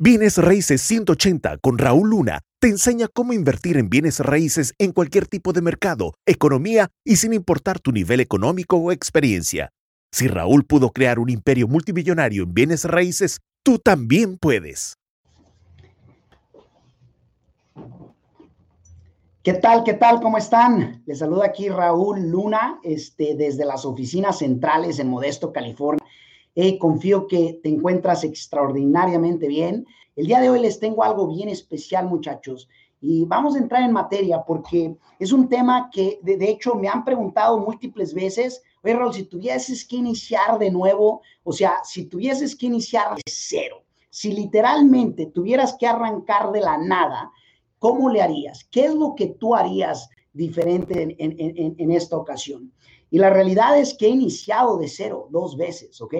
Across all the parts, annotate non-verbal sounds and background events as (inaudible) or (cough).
Bienes Raíces 180 con Raúl Luna te enseña cómo invertir en bienes raíces en cualquier tipo de mercado, economía y sin importar tu nivel económico o experiencia. Si Raúl pudo crear un imperio multimillonario en bienes raíces, tú también puedes. ¿Qué tal? ¿Qué tal? ¿Cómo están? Les saluda aquí Raúl Luna este, desde las oficinas centrales en Modesto, California confío que te encuentras extraordinariamente bien. El día de hoy les tengo algo bien especial, muchachos. Y vamos a entrar en materia porque es un tema que de, hecho me han preguntado múltiples veces, oye Raúl, si tuvieses que iniciar de nuevo, o sea, si tuvieses que iniciar de cero, si literalmente tuvieras que arrancar de la nada, ¿cómo le harías? ¿Qué es lo que tú harías diferente en, en, en esta ocasión? Y la realidad es que he iniciado de cero dos veces, ¿ok?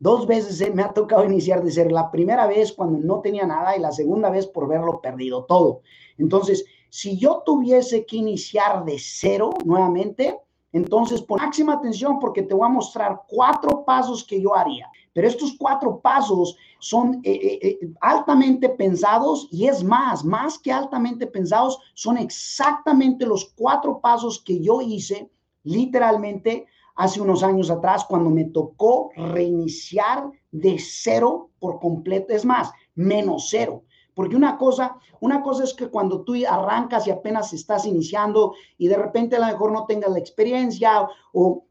Dos veces me ha tocado iniciar de cero. La primera vez cuando no tenía nada y la segunda vez por verlo perdido todo. Entonces, si yo tuviese que iniciar de cero nuevamente, entonces pon máxima atención porque te voy a mostrar cuatro pasos que yo haría. Pero estos cuatro pasos son eh, eh, eh, altamente pensados y es más, más que altamente pensados, son exactamente los cuatro pasos que yo hice literalmente hace unos años atrás cuando me tocó reiniciar de cero por completo, es más, menos cero. Porque una cosa, una cosa es que cuando tú arrancas y apenas estás iniciando y de repente a lo mejor no tengas la experiencia o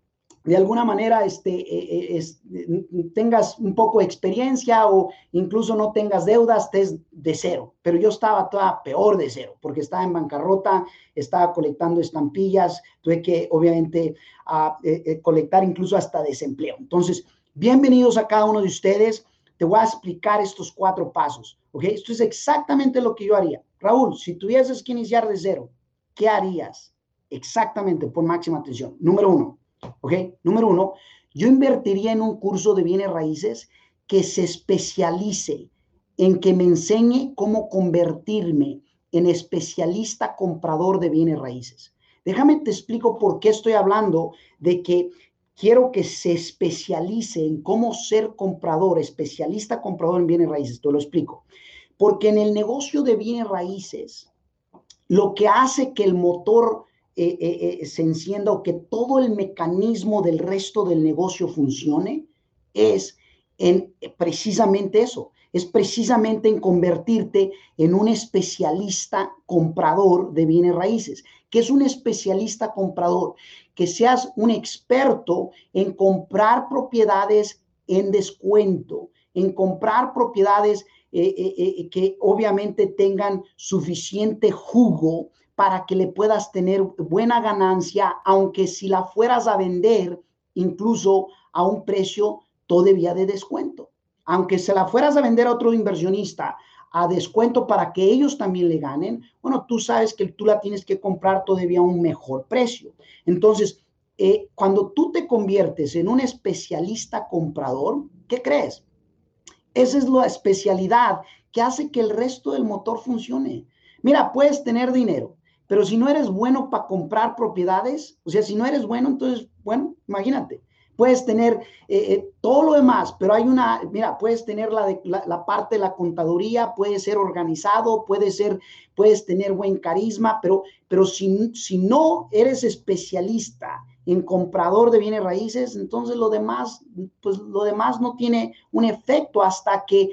de alguna manera este, eh, eh, tengas un poco de experiencia o incluso no tengas deudas, estés de cero. Pero yo estaba toda peor de cero porque estaba en bancarrota, estaba colectando estampillas, tuve que obviamente a, eh, colectar incluso hasta desempleo. Entonces, bienvenidos a cada uno de ustedes. Te voy a explicar estos cuatro pasos. ¿ok? Esto es exactamente lo que yo haría. Raúl, si tuvieses que iniciar de cero, ¿qué harías? Exactamente, por máxima atención. Número uno ¿Ok? Número uno, yo invertiría en un curso de bienes raíces que se especialice en que me enseñe cómo convertirme en especialista comprador de bienes raíces. Déjame te explico por qué estoy hablando de que quiero que se especialice en cómo ser comprador, especialista comprador en bienes raíces. Te lo explico. Porque en el negocio de bienes raíces, lo que hace que el motor eh, eh, eh, se encienda o que todo el mecanismo del resto del negocio funcione, es en precisamente eso, es precisamente en convertirte en un especialista comprador de bienes raíces. que es un especialista comprador? Que seas un experto en comprar propiedades en descuento, en comprar propiedades que obviamente tengan suficiente jugo para que le puedas tener buena ganancia, aunque si la fueras a vender incluso a un precio todavía de descuento. Aunque se la fueras a vender a otro inversionista a descuento para que ellos también le ganen, bueno, tú sabes que tú la tienes que comprar todavía a un mejor precio. Entonces, eh, cuando tú te conviertes en un especialista comprador, ¿qué crees? Esa es la especialidad que hace que el resto del motor funcione. Mira, puedes tener dinero, pero si no eres bueno para comprar propiedades, o sea, si no eres bueno, entonces, bueno, imagínate, puedes tener eh, eh, todo lo demás, pero hay una, mira, puedes tener la, la, parte de la contaduría, puedes ser organizado, puedes ser, puedes tener buen carisma, pero, pero si, si no eres especialista en comprador de bienes raíces, entonces lo demás, pues lo demás no tiene un efecto hasta que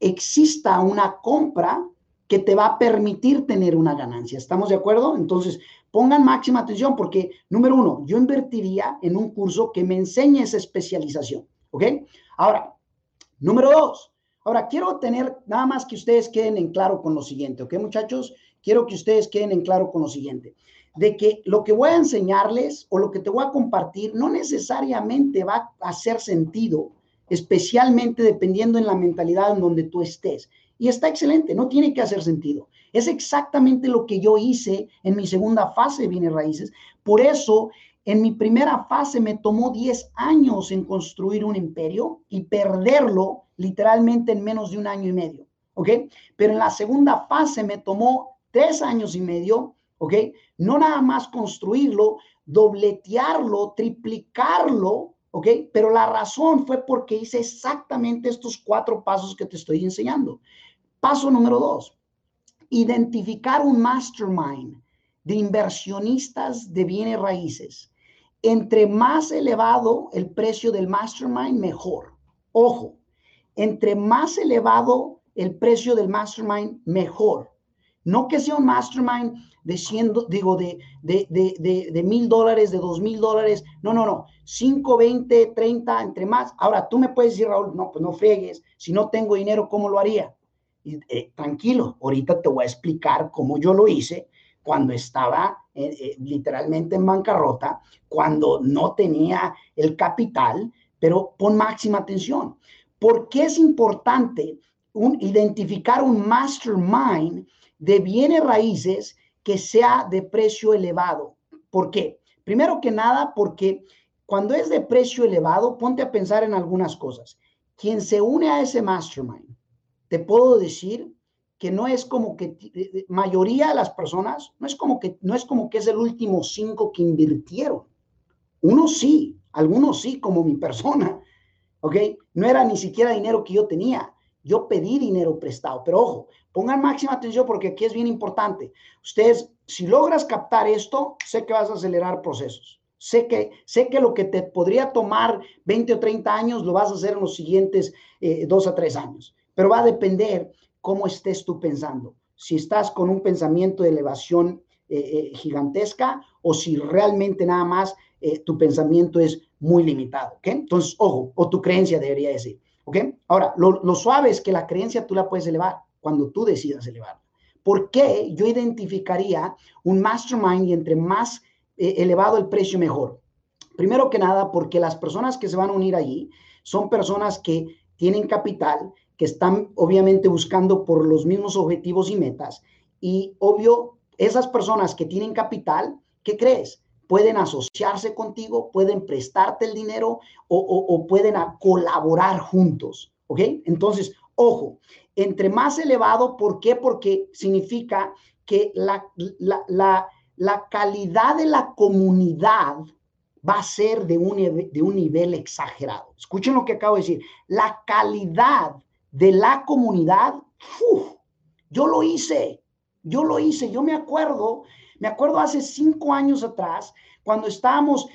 exista una compra que te va a permitir tener una ganancia. ¿Estamos de acuerdo? Entonces, pongan máxima atención porque, número uno, yo invertiría en un curso que me enseñe esa especialización. ¿Ok? Ahora, número dos, ahora quiero tener nada más que ustedes queden en claro con lo siguiente. ¿Ok, muchachos? Quiero que ustedes queden en claro con lo siguiente de que lo que voy a enseñarles o lo que te voy a compartir no necesariamente va a hacer sentido, especialmente dependiendo en la mentalidad en donde tú estés. Y está excelente, no tiene que hacer sentido. Es exactamente lo que yo hice en mi segunda fase de bienes raíces. Por eso, en mi primera fase me tomó 10 años en construir un imperio y perderlo literalmente en menos de un año y medio. ¿Ok? Pero en la segunda fase me tomó tres años y medio. ¿Ok? No nada más construirlo, dobletearlo, triplicarlo ¿ok? Pero la razón fue porque hice exactamente estos cuatro pasos que te estoy enseñando. Paso número dos, identificar un mastermind de inversionistas de bienes raíces. Entre más elevado el precio del mastermind, mejor. Ojo, entre más elevado el precio del mastermind, mejor. No que sea un mastermind de 100, digo, de, de, de, de, mil dólares, de dos mil dólares. No, no, no. 5, 20, 30, entre más. Ahora, tú me puedes decir, Raúl, no, pues no fregues. Si no tengo dinero, ¿cómo lo haría? Eh, tranquilo, ahorita te voy a explicar cómo yo lo hice cuando estaba eh, eh, literalmente en bancarrota, cuando no tenía el capital, pero pon máxima atención. ¿Por qué es importante un, identificar un mastermind de bienes raíces que sea de precio elevado? ¿Por qué? Primero que nada, porque cuando es de precio elevado, ponte a pensar en algunas cosas. Quien se une a ese mastermind, te puedo decir que no es como que mayoría de las personas, no es como que no es como que es el último cinco que invirtieron. Unos sí, algunos sí, como mi persona, (laughs) ¿ok? No era ni siquiera dinero que yo tenía. Yo pedí dinero prestado, pero ojo, pongan máxima atención porque aquí es bien importante. Ustedes, si logras captar esto, sé que vas a acelerar procesos. Sé que, sé que lo que te podría tomar 20 o 30 años lo vas a hacer en los siguientes eh, dos a tres años, pero va a depender cómo estés tú pensando. Si estás con un pensamiento de elevación eh, eh, gigantesca o si realmente nada más eh, tu pensamiento es muy limitado. ¿ok? Entonces, ojo, o tu creencia debería decir. ¿ok? Ahora, lo, suave es que la creencia tú la puedes elevar cuando tú decidas elevarla. ¿Por qué yo identificaría un mastermind y entre más elevado el precio mejor? Primero que nada, porque las personas que se van a unir allí son personas que tienen capital, están obviamente buscando por los mismos objetivos y metas. Y obvio, esas personas que tienen capital, ¿qué crees? Pueden asociarse contigo, pueden prestarte el dinero o, pueden colaborar juntos. ¿Ok? Entonces, ojo, entre más elevado, ¿por qué? Porque significa que la, la, la, calidad de la comunidad va a ser de un, de un nivel exagerado. Escuchen lo que acabo de decir. La calidad de la comunidad, yo lo hice, yo lo hice, yo me acuerdo, me acuerdo hace cinco años atrás, cuando estábamos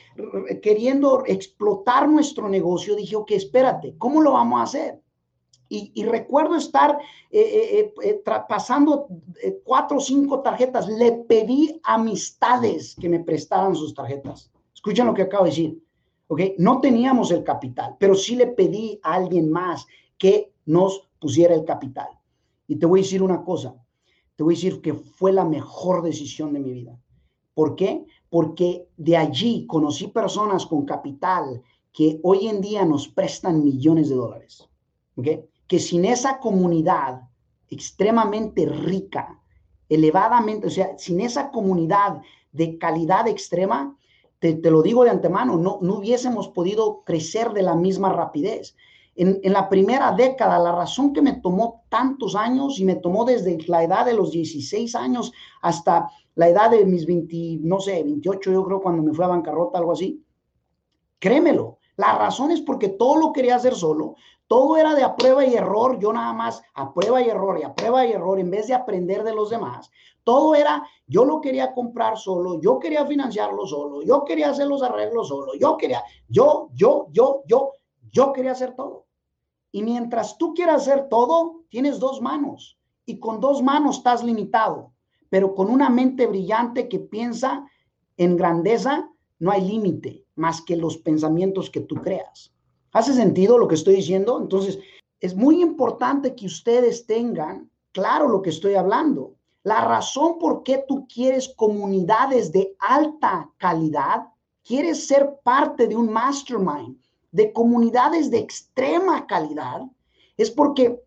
queriendo explotar nuestro negocio, dije, ok, espérate, ¿cómo lo vamos a hacer? Y, recuerdo estar eh, eh, eh, pasando cuatro o cinco tarjetas. Le pedí amistades que me prestaran sus tarjetas. Escuchen lo que acabo de decir. ¿ok? No teníamos el capital, pero sí le pedí a alguien más que nos pusiera el capital. Y te voy a decir una cosa, te voy a decir que fue la mejor decisión de mi vida. ¿Por qué? Porque de allí conocí personas con capital que hoy en día nos prestan millones de dólares. ¿Ok? Que sin esa comunidad extremadamente rica, elevadamente, o sea, sin esa comunidad de calidad extrema, te, te, lo digo de antemano, no, no hubiésemos podido crecer de la misma rapidez en, la primera década, la razón que me tomó tantos años y me tomó desde la edad de los 16 años hasta la edad de mis 20, no sé, 28, yo creo, cuando me fui a bancarrota, algo así. Créemelo, la razón es porque todo lo quería hacer solo, todo era de a prueba y error, yo nada más a prueba y error y a prueba y error en vez de aprender de los demás. Todo era, yo lo quería comprar solo, yo quería financiarlo solo, yo quería hacer los arreglos solo, yo quería, yo, yo, yo, yo, yo quería hacer todo. Y mientras tú quieras hacer todo, tienes dos manos. Y con dos manos estás limitado. Pero con una mente brillante que piensa en grandeza, no hay límite más que los pensamientos que tú creas. ¿Hace sentido lo que estoy diciendo? Entonces, es muy importante que ustedes tengan claro lo que estoy hablando. La razón por qué tú quieres comunidades de alta calidad, quieres ser parte de un mastermind, de comunidades de extrema calidad, es porque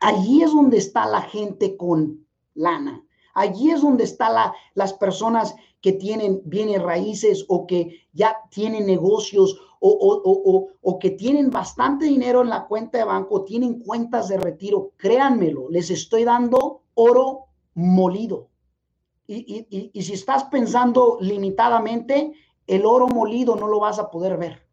allí es donde está la gente con lana. Allí es donde están la, las personas que tienen bienes raíces o que ya tienen negocios o, o, o, que tienen bastante dinero en la cuenta de banco, tienen cuentas de retiro. Créanmelo, les estoy dando oro molido. Y, y, y si estás pensando limitadamente, el oro molido no lo vas a poder ver.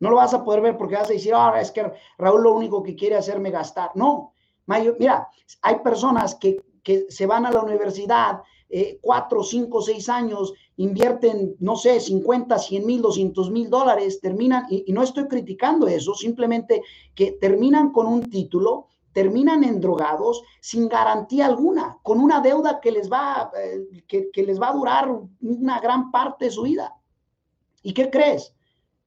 No lo vas a poder ver porque vas a decir, ahora es que Raúl lo único que quiere hacerme gastar. No, Mira, hay personas que, se van a la universidad eh, cuatro, cinco, seis años, invierten, no sé, 50, 100 mil, 200 mil dólares, terminan, y, no estoy criticando eso, simplemente que terminan con un título, terminan endrogados sin garantía alguna, con una deuda que les va, eh, que, que les va a durar una gran parte de su vida. ¿Y qué crees?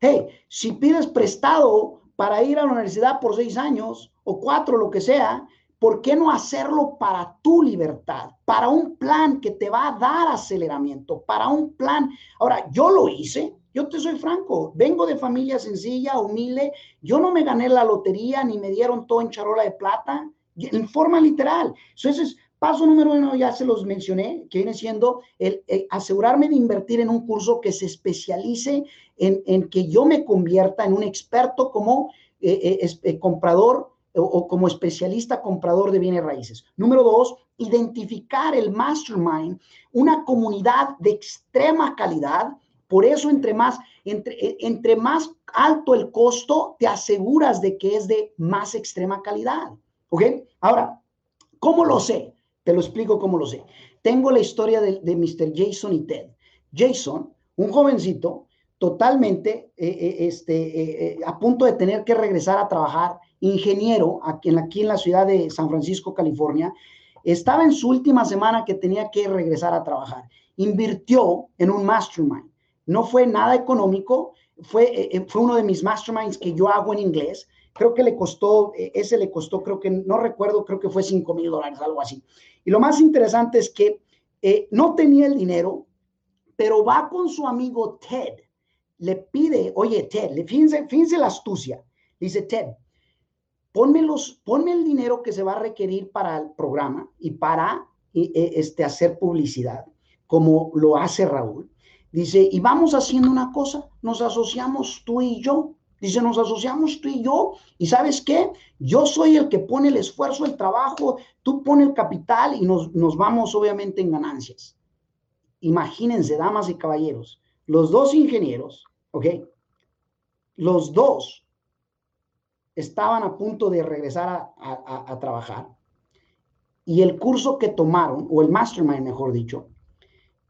Hey, si pides prestado para ir a la universidad por seis años o cuatro, lo que sea, ¿por qué no hacerlo para tu libertad? Para un plan que te va a dar aceleramiento, para un plan. Ahora, yo lo hice, yo te soy franco, vengo de familia sencilla, humilde, yo no me gané la lotería ni me dieron todo en charola de plata, en forma literal. Entonces, Paso número uno, ya se los mencioné, que viene siendo el, asegurarme de invertir en un curso que se especialice en, que yo me convierta en un experto como eh, eh, eh, comprador o, como especialista comprador de bienes raíces. Número dos, identificar el mastermind, una comunidad de extrema calidad. Por eso, entre más, entre, entre más alto el costo, te aseguras de que es de más extrema calidad. ¿Ok? Ahora, ¿cómo lo sé? Te lo explico cómo lo sé. Tengo la historia de, Mr. Jason y Ted. Jason, un jovencito totalmente eh, eh, este, eh, a punto de tener que regresar a trabajar, ingeniero aquí en, la ciudad de San Francisco, California, estaba en su última semana que tenía que regresar a trabajar. Invirtió en un mastermind. No fue nada económico, fue, fue uno de mis masterminds que yo hago en inglés creo que le costó, ese le costó, creo que, no recuerdo, creo que fue 5 mil dólares, algo así. Y lo más interesante es que no tenía el dinero, pero va con su amigo Ted, le pide, oye Ted, le, fíjense, fíjense la astucia, dice Ted, ponme, los, ponme el dinero que se va a requerir para el programa y para eh, este, hacer publicidad, como lo hace Raúl. Dice, y vamos haciendo una cosa, nos asociamos tú y yo Dice, nos asociamos tú y yo, y sabes qué, yo soy el que pone el esfuerzo, el trabajo, tú pones el capital y nos, nos vamos obviamente en ganancias. Imagínense, damas y caballeros, los dos ingenieros, ¿ok? Los dos estaban a punto de regresar a, trabajar y el curso que tomaron, o el mastermind mejor dicho,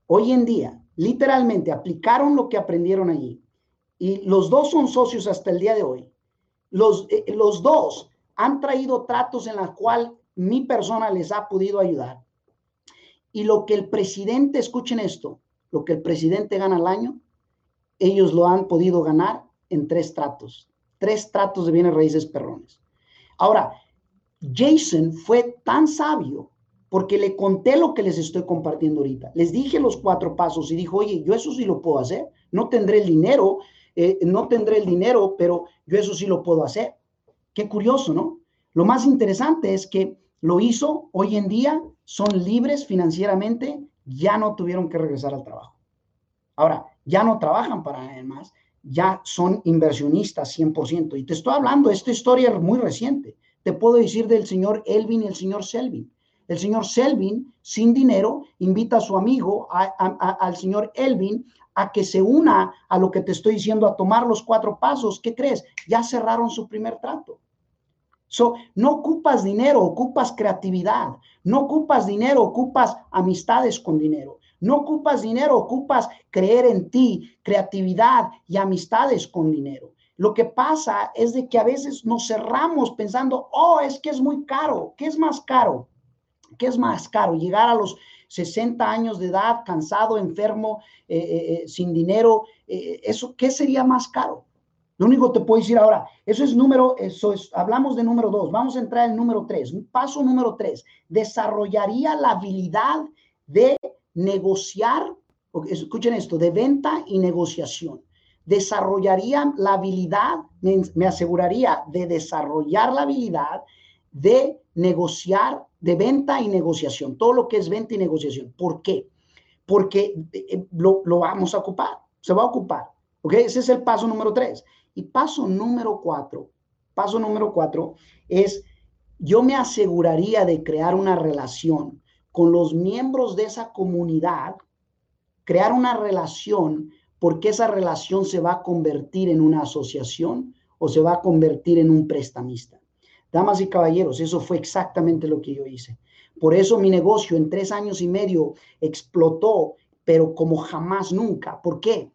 hoy en día, literalmente aplicaron lo que aprendieron allí y los dos son socios hasta el día de hoy. Los, eh, los dos han traído tratos en los cuales mi persona les ha podido ayudar. Y lo que el presidente, escuchen esto, lo que el presidente gana al año, ellos lo han podido ganar en tres tratos, tres tratos de bienes raíces perrones. Ahora, Jason fue tan sabio porque le conté lo que les estoy compartiendo ahorita. Les dije los cuatro pasos y dijo, oye, yo eso sí lo puedo hacer, no tendré el dinero, eh, no tendré el dinero, pero yo eso sí lo puedo hacer. Qué curioso, ¿no? Lo más interesante es que lo hizo, hoy en día son libres financieramente, ya no tuvieron que regresar al trabajo. Ahora, ya no trabajan para nadie más, ya son inversionistas 100%. Y te estoy hablando, esta historia es muy reciente. Te puedo decir del señor Elvin y el señor Selvin. El señor Selvin, sin dinero, invita a su amigo, al señor Elvin, a que se una a lo que te estoy diciendo, a tomar los cuatro pasos, ¿qué crees? Ya cerraron su primer trato. So, no ocupas dinero, ocupas creatividad. No ocupas dinero, ocupas amistades con dinero. No ocupas dinero, ocupas creer en ti, creatividad y amistades con dinero. Lo que pasa es de que a veces nos cerramos pensando, oh, es que es muy caro. ¿Qué es más caro? ¿Qué es más caro? Llegar a los 60 años de edad, cansado, enfermo, eh, eh, eh, sin dinero, eso, ¿qué sería más caro? Lo único que te puedo decir ahora, eso es número, eso es, hablamos de número dos, vamos a entrar en número tres. Paso número tres, desarrollaría la habilidad de negociar, escuchen esto, de venta y negociación. Desarrollaría la habilidad, me aseguraría de desarrollar la habilidad de negociar, de venta y negociación, todo lo que es venta y negociación. ¿Por qué? Porque eh, lo, vamos a ocupar, se va a ocupar. ¿Ok? Ese es el paso número tres. Y paso número cuatro, paso número cuatro es, yo me aseguraría de crear una relación con los miembros de esa comunidad, crear una relación porque esa relación se va a convertir en una asociación o se va a convertir en un prestamista Damas y caballeros, eso fue exactamente lo que yo hice. Por eso mi negocio en tres años y medio explotó, pero como jamás nunca. ¿Por qué?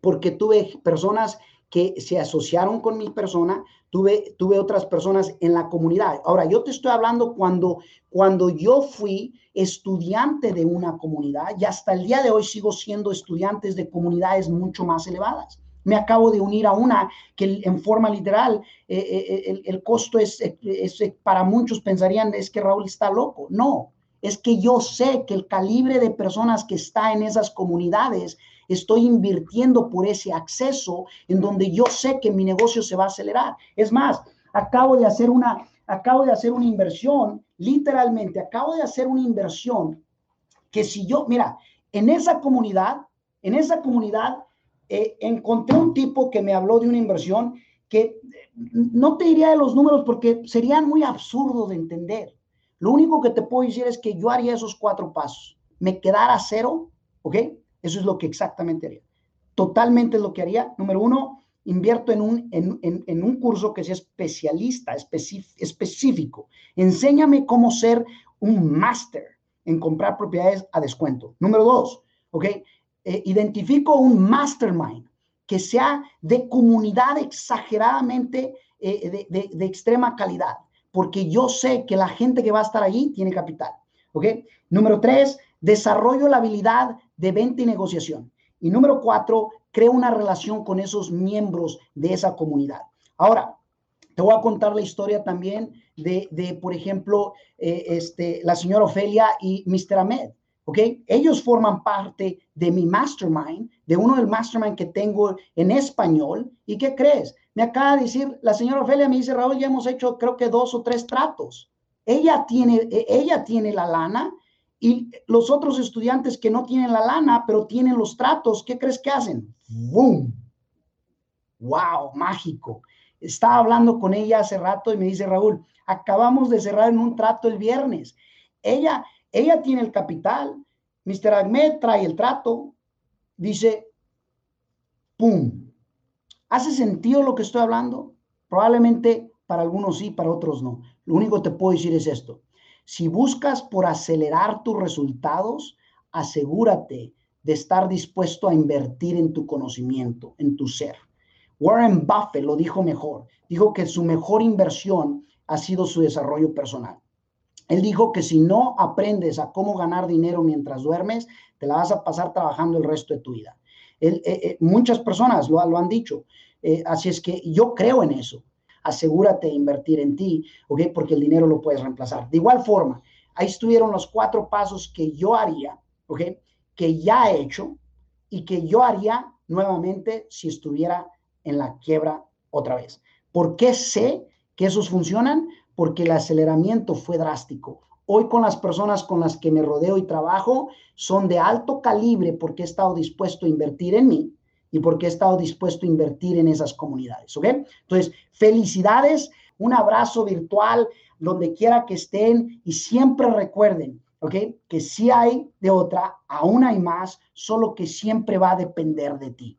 Porque tuve personas que se asociaron con mi persona, tuve, tuve otras personas en la comunidad. Ahora, yo te estoy hablando cuando, cuando yo fui estudiante de una comunidad y hasta el día de hoy sigo siendo estudiantes de comunidades mucho más elevadas. Me acabo de unir a una que en forma literal eh, eh, el, costo es, es, para muchos pensarían es que Raúl está loco. No, es que yo sé que el calibre de personas que está en esas comunidades estoy invirtiendo por ese acceso en donde yo sé que mi negocio se va a acelerar. Es más, acabo de hacer una, acabo de hacer una inversión, literalmente, acabo de hacer una inversión que si yo, mira, en esa comunidad, en esa comunidad, eh, encontré un tipo que me habló de una inversión que eh, no te diría de los números porque serían muy absurdos de entender. Lo único que te puedo decir es que yo haría esos cuatro pasos. Me quedara cero, ¿ok? Eso es lo que exactamente haría. Totalmente lo que haría. Número uno, invierto en un, en, un curso que sea especialista, específico. Enséñame cómo ser un máster en comprar propiedades a descuento. Número dos, ¿ok? Eh, identifico un mastermind que sea de comunidad exageradamente eh, de, de, extrema calidad, porque yo sé que la gente que va a estar allí tiene capital. ¿Ok? Número tres, desarrollo la habilidad de venta y negociación. Y número cuatro, creo una relación con esos miembros de esa comunidad. Ahora, te voy a contar la historia también de, de por ejemplo, eh, este, la señora Ofelia y Mr. Ahmed. ¿Ok? Ellos forman parte de mi mastermind, de uno del mastermind que tengo en español. ¿Y qué crees? Me acaba de decir, la señora Ofelia me dice, Raúl, ya hemos hecho creo que dos o tres tratos. Ella tiene, e, ella tiene la lana y los otros estudiantes que no tienen la lana, pero tienen los tratos, ¿qué crees que hacen? ¡Boom! ¡Wow! Mágico. Estaba hablando con ella hace rato y me dice, Raúl, acabamos de cerrar en un trato el viernes. Ella, ella tiene el capital. Mr. Ahmed trae el trato. Dice, ¡pum! ¿Hace sentido lo que estoy hablando? Probablemente para algunos sí, para otros no. Lo único que te puedo decir es esto. Si buscas por acelerar tus resultados, asegúrate de estar dispuesto a invertir en tu conocimiento, en tu ser. Warren Buffett lo dijo mejor. Dijo que su mejor inversión ha sido su desarrollo personal. Él dijo que si no aprendes a cómo ganar dinero mientras duermes, te la vas a pasar trabajando el resto de tu vida. Eh, eh, muchas personas lo, han dicho. Eh, así es que yo creo en eso asegúrate de invertir en ti, ¿ok? Porque el dinero lo puedes reemplazar. De igual forma, ahí estuvieron los cuatro pasos que yo haría, ¿ok? Que ya he hecho y que yo haría nuevamente si estuviera en la quiebra otra vez. ¿Por qué sé que esos funcionan? Porque el aceleramiento fue drástico. Hoy con las personas con las que me rodeo y trabajo son de alto calibre porque he estado dispuesto a invertir en mí, y porque he estado dispuesto a invertir en esas comunidades, ¿ok? Entonces, felicidades, un abrazo virtual donde quiera que estén y siempre recuerden, ¿ok? Que si hay de otra, aún hay más, solo que siempre va a depender de ti.